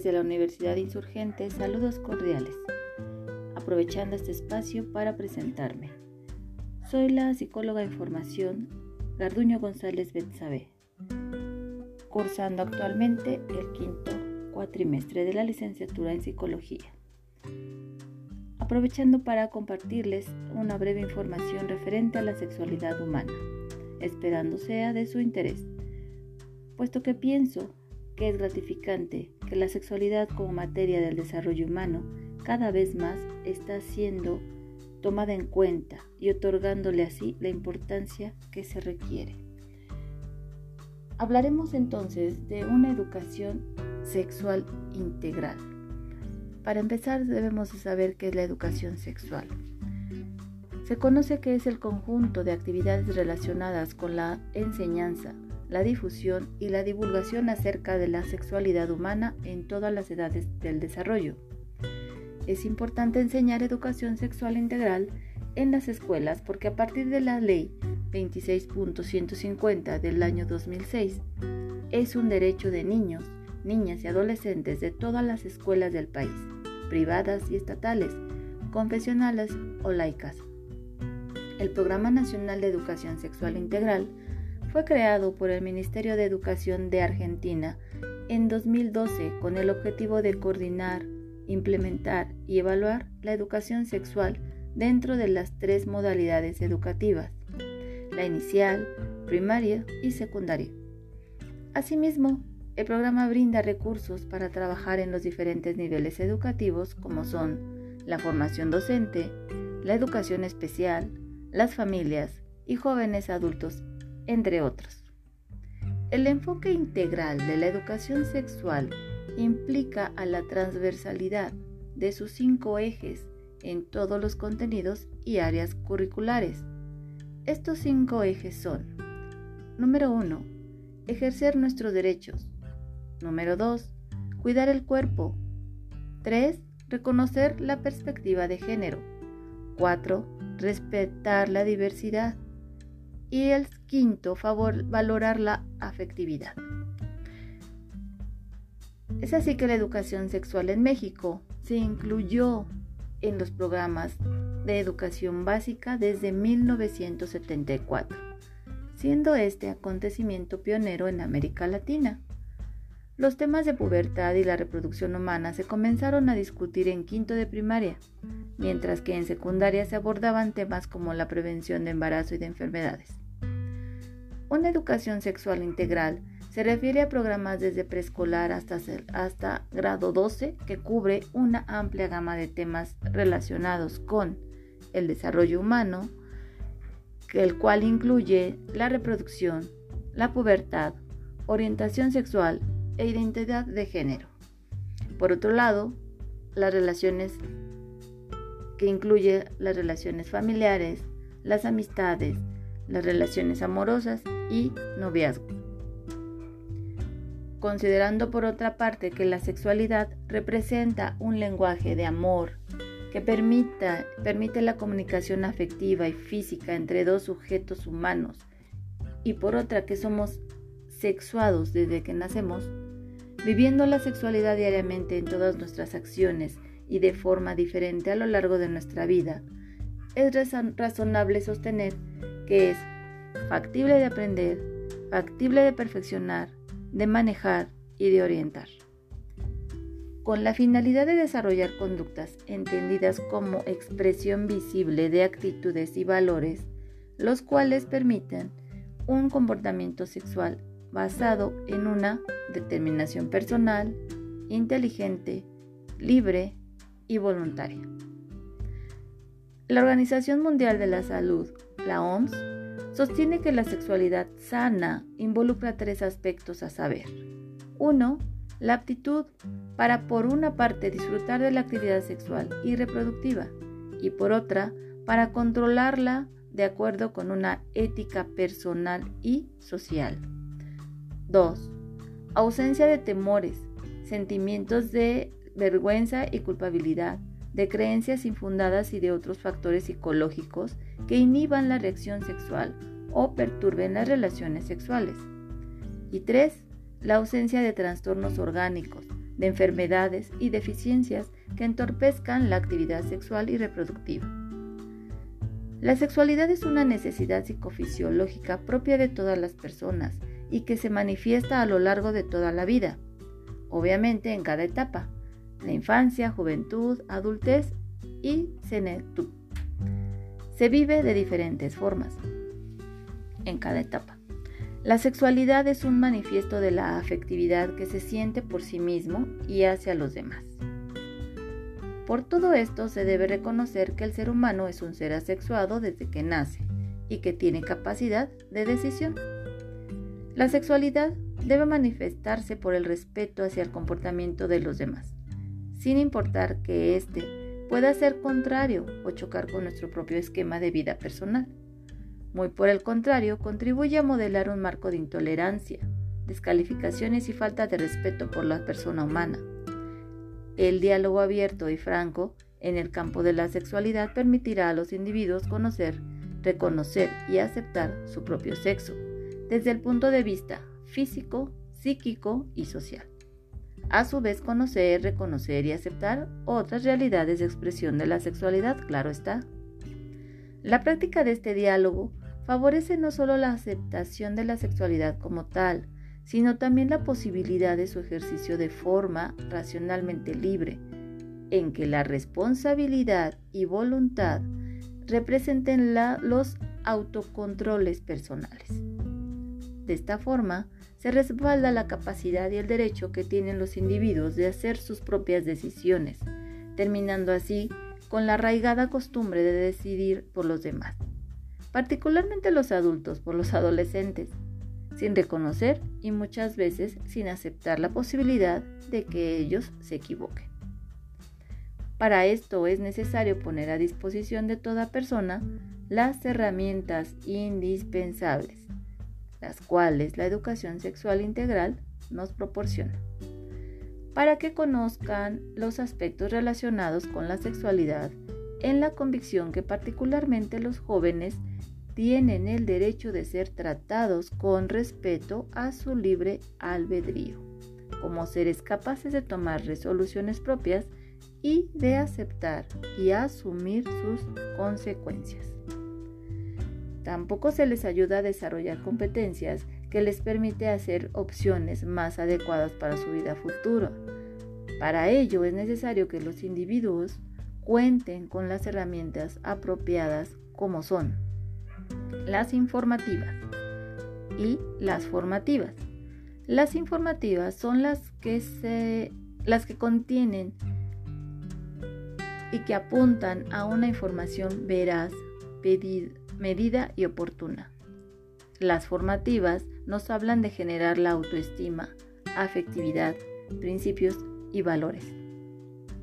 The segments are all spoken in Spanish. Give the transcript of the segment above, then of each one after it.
desde la Universidad Insurgente, saludos cordiales, aprovechando este espacio para presentarme. Soy la psicóloga en formación Garduño González Betsabe, cursando actualmente el quinto cuatrimestre de la licenciatura en psicología. Aprovechando para compartirles una breve información referente a la sexualidad humana, esperando sea de su interés, puesto que pienso que es gratificante que la sexualidad como materia del desarrollo humano cada vez más está siendo tomada en cuenta y otorgándole así la importancia que se requiere. Hablaremos entonces de una educación sexual integral. Para empezar debemos saber qué es la educación sexual. Se conoce que es el conjunto de actividades relacionadas con la enseñanza, la difusión y la divulgación acerca de la sexualidad humana en todas las edades del desarrollo. Es importante enseñar educación sexual integral en las escuelas porque a partir de la ley 26.150 del año 2006 es un derecho de niños, niñas y adolescentes de todas las escuelas del país, privadas y estatales, confesionales o laicas. El Programa Nacional de Educación Sexual Integral fue creado por el Ministerio de Educación de Argentina en 2012 con el objetivo de coordinar, implementar y evaluar la educación sexual dentro de las tres modalidades educativas, la inicial, primaria y secundaria. Asimismo, el programa brinda recursos para trabajar en los diferentes niveles educativos como son la formación docente, la educación especial, las familias y jóvenes adultos entre otros. El enfoque integral de la educación sexual implica a la transversalidad de sus cinco ejes en todos los contenidos y áreas curriculares. Estos cinco ejes son, número 1, ejercer nuestros derechos. Número 2, cuidar el cuerpo. 3, reconocer la perspectiva de género. 4, respetar la diversidad y el quinto, favor, valorar la afectividad. Es así que la educación sexual en México se incluyó en los programas de educación básica desde 1974, siendo este acontecimiento pionero en América Latina. Los temas de pubertad y la reproducción humana se comenzaron a discutir en quinto de primaria, mientras que en secundaria se abordaban temas como la prevención de embarazo y de enfermedades. Una educación sexual integral se refiere a programas desde preescolar hasta, hasta grado 12 que cubre una amplia gama de temas relacionados con el desarrollo humano, el cual incluye la reproducción, la pubertad, orientación sexual e identidad de género. Por otro lado, las relaciones que incluye las relaciones familiares, las amistades, las relaciones amorosas y noviazgo. Considerando por otra parte que la sexualidad representa un lenguaje de amor que permita, permite la comunicación afectiva y física entre dos sujetos humanos y por otra que somos sexuados desde que nacemos, viviendo la sexualidad diariamente en todas nuestras acciones y de forma diferente a lo largo de nuestra vida, es razonable sostener que es factible de aprender, factible de perfeccionar, de manejar y de orientar. Con la finalidad de desarrollar conductas entendidas como expresión visible de actitudes y valores, los cuales permiten un comportamiento sexual basado en una determinación personal, inteligente, libre y voluntaria. La Organización Mundial de la Salud, la OMS, sostiene que la sexualidad sana involucra tres aspectos a saber. Uno, la aptitud para por una parte disfrutar de la actividad sexual y reproductiva y por otra para controlarla de acuerdo con una ética personal y social. 2. Ausencia de temores, sentimientos de vergüenza y culpabilidad, de creencias infundadas y de otros factores psicológicos que inhiban la reacción sexual o perturben las relaciones sexuales. Y 3. La ausencia de trastornos orgánicos, de enfermedades y deficiencias que entorpezcan la actividad sexual y reproductiva. La sexualidad es una necesidad psicofisiológica propia de todas las personas y que se manifiesta a lo largo de toda la vida, obviamente en cada etapa, la infancia, juventud, adultez y senectud. Se vive de diferentes formas en cada etapa. La sexualidad es un manifiesto de la afectividad que se siente por sí mismo y hacia los demás. Por todo esto se debe reconocer que el ser humano es un ser asexuado desde que nace y que tiene capacidad de decisión. La sexualidad debe manifestarse por el respeto hacia el comportamiento de los demás, sin importar que éste pueda ser contrario o chocar con nuestro propio esquema de vida personal. Muy por el contrario, contribuye a modelar un marco de intolerancia, descalificaciones y falta de respeto por la persona humana. El diálogo abierto y franco en el campo de la sexualidad permitirá a los individuos conocer, reconocer y aceptar su propio sexo, desde el punto de vista físico, psíquico y social. A su vez, conocer, reconocer y aceptar otras realidades de expresión de la sexualidad, claro está. La práctica de este diálogo favorece no solo la aceptación de la sexualidad como tal, sino también la posibilidad de su ejercicio de forma racionalmente libre, en que la responsabilidad y voluntad representen los autocontroles personales. De esta forma, se respalda la capacidad y el derecho que tienen los individuos de hacer sus propias decisiones, terminando así con la arraigada costumbre de decidir por los demás particularmente los adultos por los adolescentes, sin reconocer y muchas veces sin aceptar la posibilidad de que ellos se equivoquen. Para esto es necesario poner a disposición de toda persona las herramientas indispensables, las cuales la educación sexual integral nos proporciona, para que conozcan los aspectos relacionados con la sexualidad en la convicción que particularmente los jóvenes tienen el derecho de ser tratados con respeto a su libre albedrío, como seres capaces de tomar resoluciones propias y de aceptar y asumir sus consecuencias. Tampoco se les ayuda a desarrollar competencias que les permite hacer opciones más adecuadas para su vida futura. Para ello es necesario que los individuos cuenten con las herramientas apropiadas como son las informativas y las formativas. Las informativas son las que, se, las que contienen y que apuntan a una información veraz, medida y oportuna. Las formativas nos hablan de generar la autoestima, afectividad, principios y valores.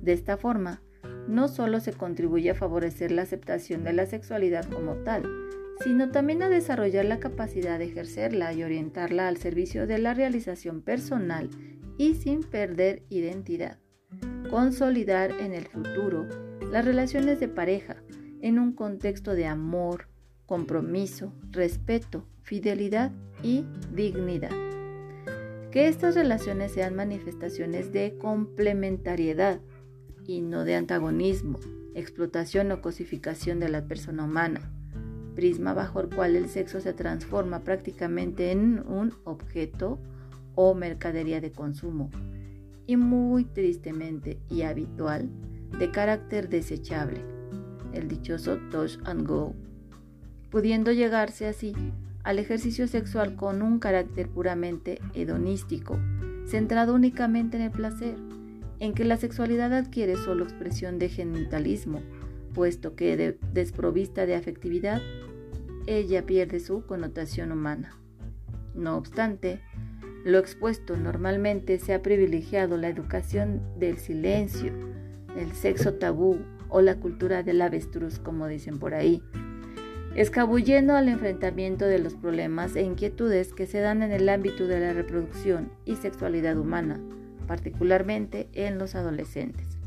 De esta forma, no solo se contribuye a favorecer la aceptación de la sexualidad como tal, sino también a desarrollar la capacidad de ejercerla y orientarla al servicio de la realización personal y sin perder identidad. Consolidar en el futuro las relaciones de pareja en un contexto de amor, compromiso, respeto, fidelidad y dignidad. Que estas relaciones sean manifestaciones de complementariedad y no de antagonismo, explotación o cosificación de la persona humana prisma bajo el cual el sexo se transforma prácticamente en un objeto o mercadería de consumo y muy tristemente y habitual de carácter desechable, el dichoso touch and go, pudiendo llegarse así al ejercicio sexual con un carácter puramente hedonístico, centrado únicamente en el placer, en que la sexualidad adquiere solo expresión de genitalismo, puesto que desprovista de afectividad, ella pierde su connotación humana. No obstante, lo expuesto normalmente se ha privilegiado la educación del silencio, el sexo tabú o la cultura del avestruz, como dicen por ahí, escabullendo al enfrentamiento de los problemas e inquietudes que se dan en el ámbito de la reproducción y sexualidad humana, particularmente en los adolescentes.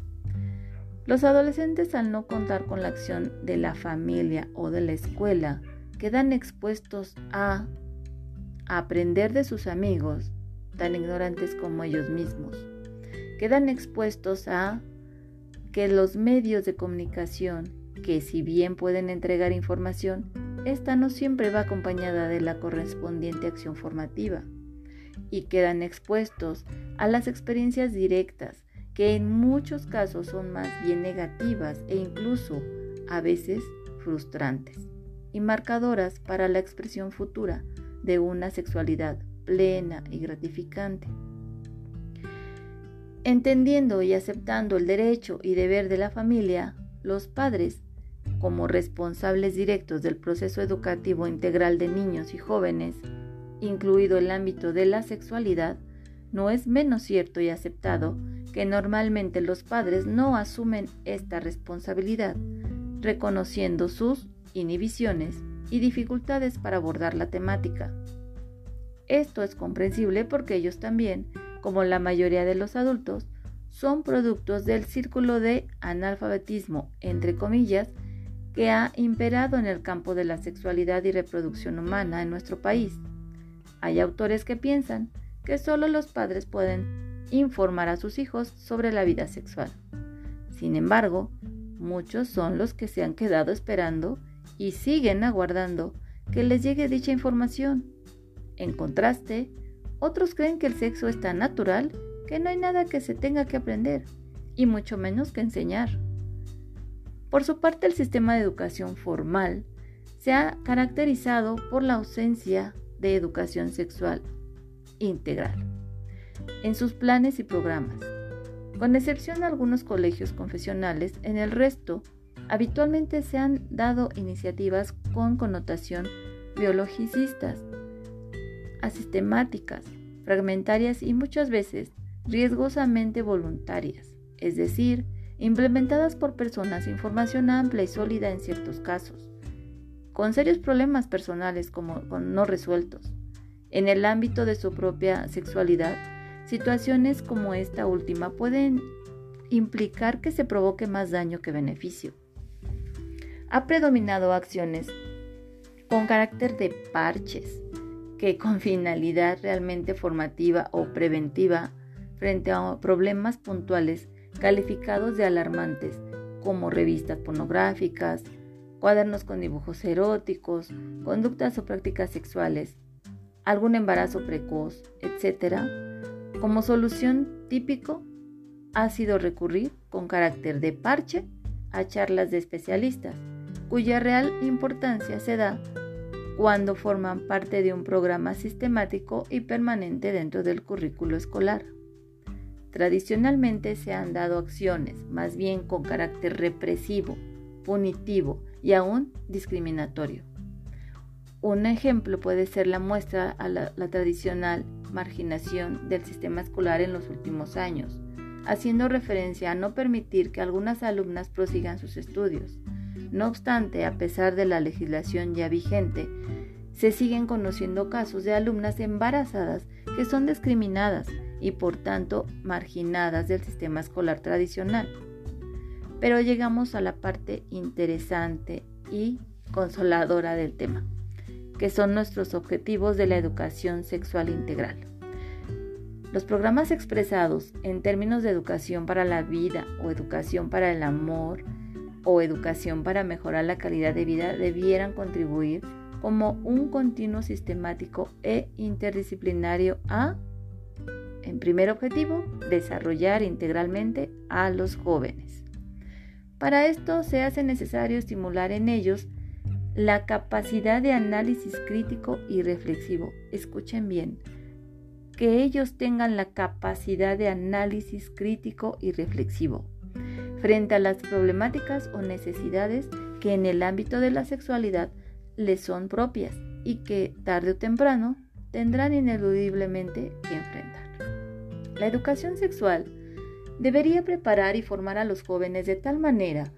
Los adolescentes al no contar con la acción de la familia o de la escuela quedan expuestos a aprender de sus amigos, tan ignorantes como ellos mismos, quedan expuestos a que los medios de comunicación, que si bien pueden entregar información, esta no siempre va acompañada de la correspondiente acción formativa y quedan expuestos a las experiencias directas, que en muchos casos son más bien negativas e incluso a veces frustrantes y marcadoras para la expresión futura de una sexualidad plena y gratificante. Entendiendo y aceptando el derecho y deber de la familia, los padres, como responsables directos del proceso educativo integral de niños y jóvenes, incluido el ámbito de la sexualidad, no es menos cierto y aceptado que normalmente los padres no asumen esta responsabilidad, reconociendo sus inhibiciones y dificultades para abordar la temática. Esto es comprensible porque ellos también, como la mayoría de los adultos, son productos del círculo de analfabetismo, entre comillas, que ha imperado en el campo de la sexualidad y reproducción humana en nuestro país. Hay autores que piensan que solo los padres pueden informar a sus hijos sobre la vida sexual. Sin embargo, muchos son los que se han quedado esperando y siguen aguardando que les llegue dicha información. En contraste, otros creen que el sexo es tan natural que no hay nada que se tenga que aprender, y mucho menos que enseñar. Por su parte, el sistema de educación formal se ha caracterizado por la ausencia de educación sexual integral en sus planes y programas. Con excepción de algunos colegios confesionales, en el resto habitualmente se han dado iniciativas con connotación biologicistas, asistemáticas, fragmentarias y muchas veces riesgosamente voluntarias, es decir, implementadas por personas sin formación amplia y sólida en ciertos casos con serios problemas personales como no resueltos. En el ámbito de su propia sexualidad, situaciones como esta última pueden implicar que se provoque más daño que beneficio. Ha predominado acciones con carácter de parches, que con finalidad realmente formativa o preventiva frente a problemas puntuales calificados de alarmantes como revistas pornográficas, cuadernos con dibujos eróticos, conductas o prácticas sexuales, algún embarazo precoz, etc., como solución típico ha sido recurrir con carácter de parche a charlas de especialistas, cuya real importancia se da cuando forman parte de un programa sistemático y permanente dentro del currículo escolar. Tradicionalmente se han dado acciones más bien con carácter represivo, punitivo y aún discriminatorio. Un ejemplo puede ser la muestra a la, tradicional marginación del sistema escolar en los últimos años, haciendo referencia a no permitir que algunas alumnas prosigan sus estudios. No obstante, a pesar de la legislación ya vigente, se siguen conociendo casos de alumnas embarazadas que son discriminadas y por tanto marginadas del sistema escolar tradicional. Pero llegamos a la parte interesante y consoladora del tema, que son nuestros objetivos de la educación sexual integral. Los programas expresados en términos de educación para la vida o educación para el amor o educación para mejorar la calidad de vida debieran contribuir como un continuo sistemático e interdisciplinario a, en primer objetivo, desarrollar integralmente a los jóvenes. Para esto se hace necesario estimular en ellos la capacidad de análisis crítico y reflexivo. Escuchen bien, que ellos tengan la capacidad de análisis crítico y reflexivo frente a las problemáticas o necesidades que en el ámbito de la sexualidad les son propias y que tarde o temprano tendrán ineludiblemente que enfrentar. La educación sexual debería preparar y formar a los jóvenes de tal manera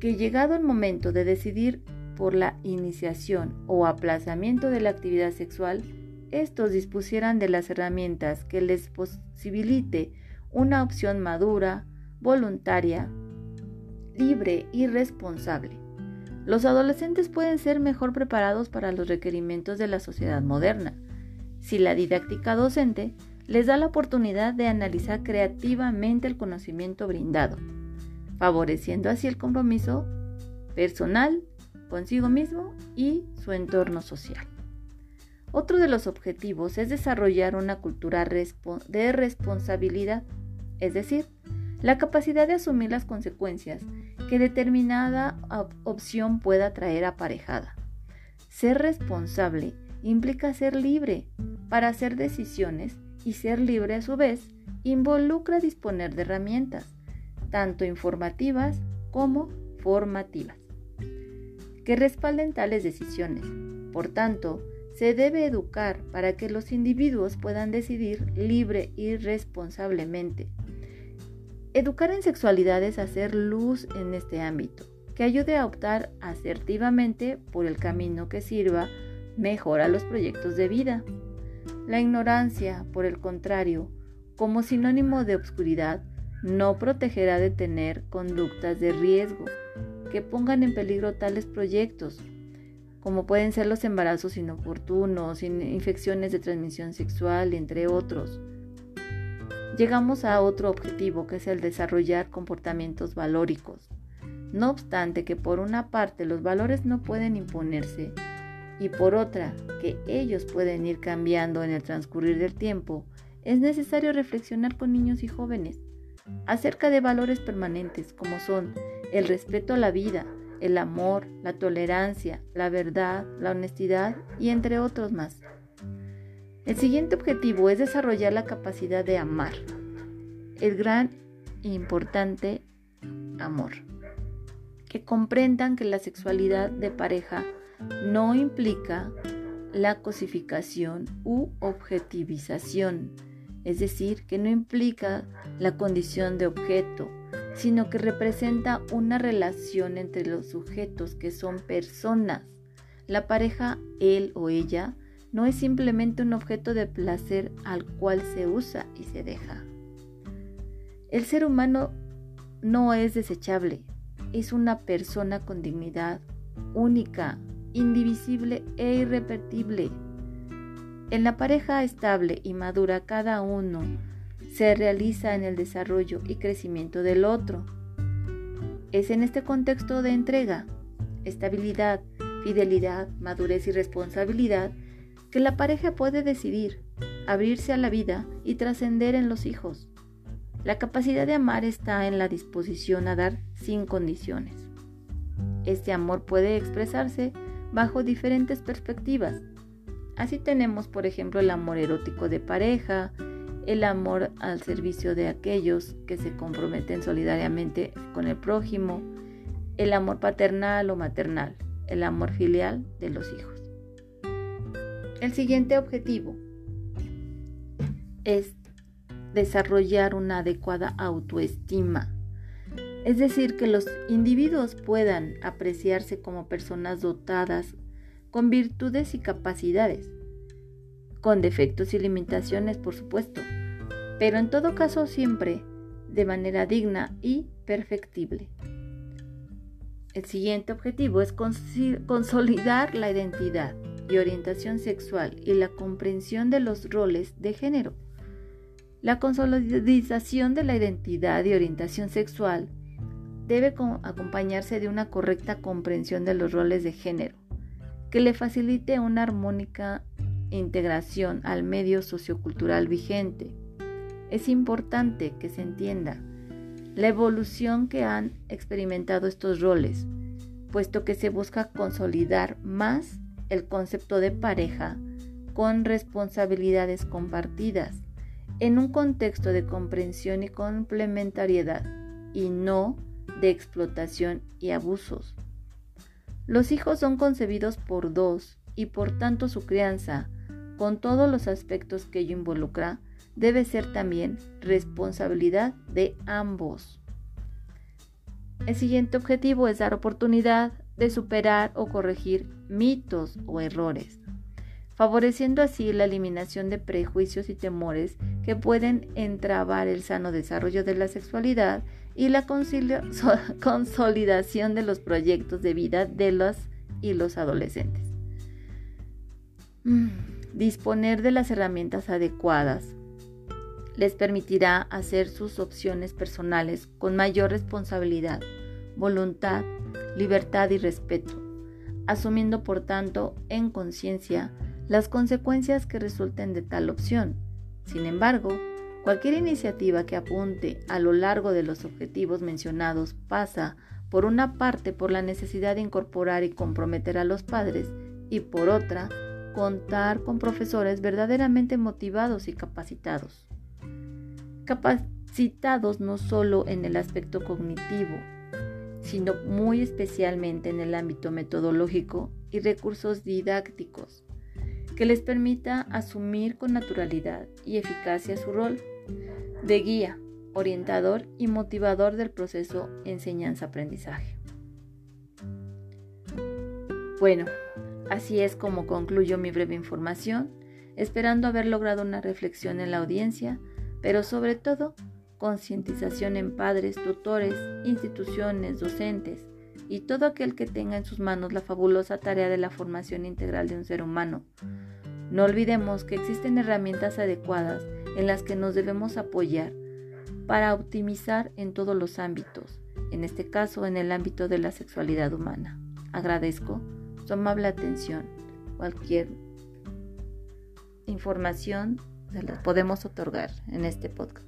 que llegado el momento de decidir por la iniciación o aplazamiento de la actividad sexual, estos dispusieran de las herramientas que les posibilite una opción madura, voluntaria, libre y responsable. Los adolescentes pueden ser mejor preparados para los requerimientos de la sociedad moderna si la didáctica docente les da la oportunidad de analizar creativamente el conocimiento brindado, favoreciendo así el compromiso personal consigo mismo y su entorno social. Otro de los objetivos es desarrollar una cultura de responsabilidad, es decir, la capacidad de asumir las consecuencias que determinada opción pueda traer aparejada. Ser responsable implica ser libre para hacer decisiones y ser libre a su vez involucra disponer de herramientas, tanto informativas como formativas, que respalden tales decisiones. Por tanto, se debe educar para que los individuos puedan decidir libre y responsablemente. Educar en sexualidad es hacer luz en este ámbito, que ayude a optar asertivamente por el camino que sirva mejor a los proyectos de vida. La ignorancia, por el contrario, como sinónimo de obscuridad, no protegerá de tener conductas de riesgo que pongan en peligro tales proyectos, como pueden ser los embarazos inoportunos, infecciones de transmisión sexual, entre otros. Llegamos a otro objetivo que es el desarrollar comportamientos valóricos. No obstante que por una parte los valores no pueden imponerse y por otra que ellos pueden ir cambiando en el transcurrir del tiempo, es necesario reflexionar con niños y jóvenes acerca de valores permanentes como son el respeto a la vida, el amor, la tolerancia, la verdad, la honestidad y entre otros más. El siguiente objetivo es desarrollar la capacidad de amar, el gran e importante amor. Que comprendan que la sexualidad de pareja no implica la cosificación u objetivización, es decir, que no implica la condición de objeto, sino que representa una relación entre los sujetos que son personas. La pareja, él o ella, no es simplemente un objeto de placer al cual se usa y se deja. El ser humano no es desechable, es una persona con dignidad, única, indivisible e irrepetible. En la pareja estable y madura cada uno se realiza en el desarrollo y crecimiento del otro. Es en este contexto de entrega, estabilidad, fidelidad, madurez y responsabilidad que la pareja puede decidir abrirse a la vida y trascender en los hijos. La capacidad de amar está en la disposición a dar sin condiciones. Este amor puede expresarse bajo diferentes perspectivas. Así tenemos, por ejemplo, el amor erótico de pareja, el amor al servicio de aquellos que se comprometen solidariamente con el prójimo, el amor paternal o maternal, el amor filial de los hijos. El siguiente objetivo es desarrollar una adecuada autoestima, es decir, que los individuos puedan apreciarse como personas dotadas con virtudes y capacidades, con defectos y limitaciones, por supuesto, pero en todo caso siempre de manera digna y perfectible. El siguiente objetivo es consolidar la identidad y orientación sexual y la comprensión de los roles de género. La consolidación de la identidad y orientación sexual debe acompañarse de una correcta comprensión de los roles de género, que le facilite una armónica integración al medio sociocultural vigente. Es importante que se entienda la evolución que han experimentado estos roles, puesto que se busca consolidar más el concepto de pareja con responsabilidades compartidas en un contexto de comprensión y complementariedad y no de explotación y abusos. Los hijos son concebidos por dos y por tanto su crianza con todos los aspectos que ello involucra, debe ser también responsabilidad de ambos. El siguiente objetivo es dar oportunidad de superar o corregir mitos o errores, favoreciendo así la eliminación de prejuicios y temores que pueden entrabar el sano desarrollo de la sexualidad y la consolidación de los proyectos de vida de los y los adolescentes. Mm disponer de las herramientas adecuadas les permitirá hacer sus opciones personales con mayor responsabilidad, voluntad, libertad y respeto, asumiendo por tanto en conciencia las consecuencias que resulten de tal opción. Sin embargo, cualquier iniciativa que apunte a lo largo de los objetivos mencionados pasa, por una parte, por la necesidad de incorporar y comprometer a los padres y por otra, contar con profesores verdaderamente motivados y capacitados. Capacitados no solo en el aspecto cognitivo, sino muy especialmente en el ámbito metodológico y recursos didácticos, que les permita asumir con naturalidad y eficacia su rol de guía, orientador y motivador del proceso enseñanza-aprendizaje. Bueno, así es como concluyo mi breve información, esperando haber logrado una reflexión en la audiencia pero sobre todo concientización en padres, tutores, instituciones, docentes y todo aquel que tenga en sus manos la fabulosa tarea de la formación integral de un ser humano. No olvidemos que existen herramientas adecuadas en las que nos debemos apoyar para optimizar en todos los ámbitos, en este caso en el ámbito de la sexualidad humana. Agradezco su amable atención. Cualquier información se las podemos otorgar en este podcast.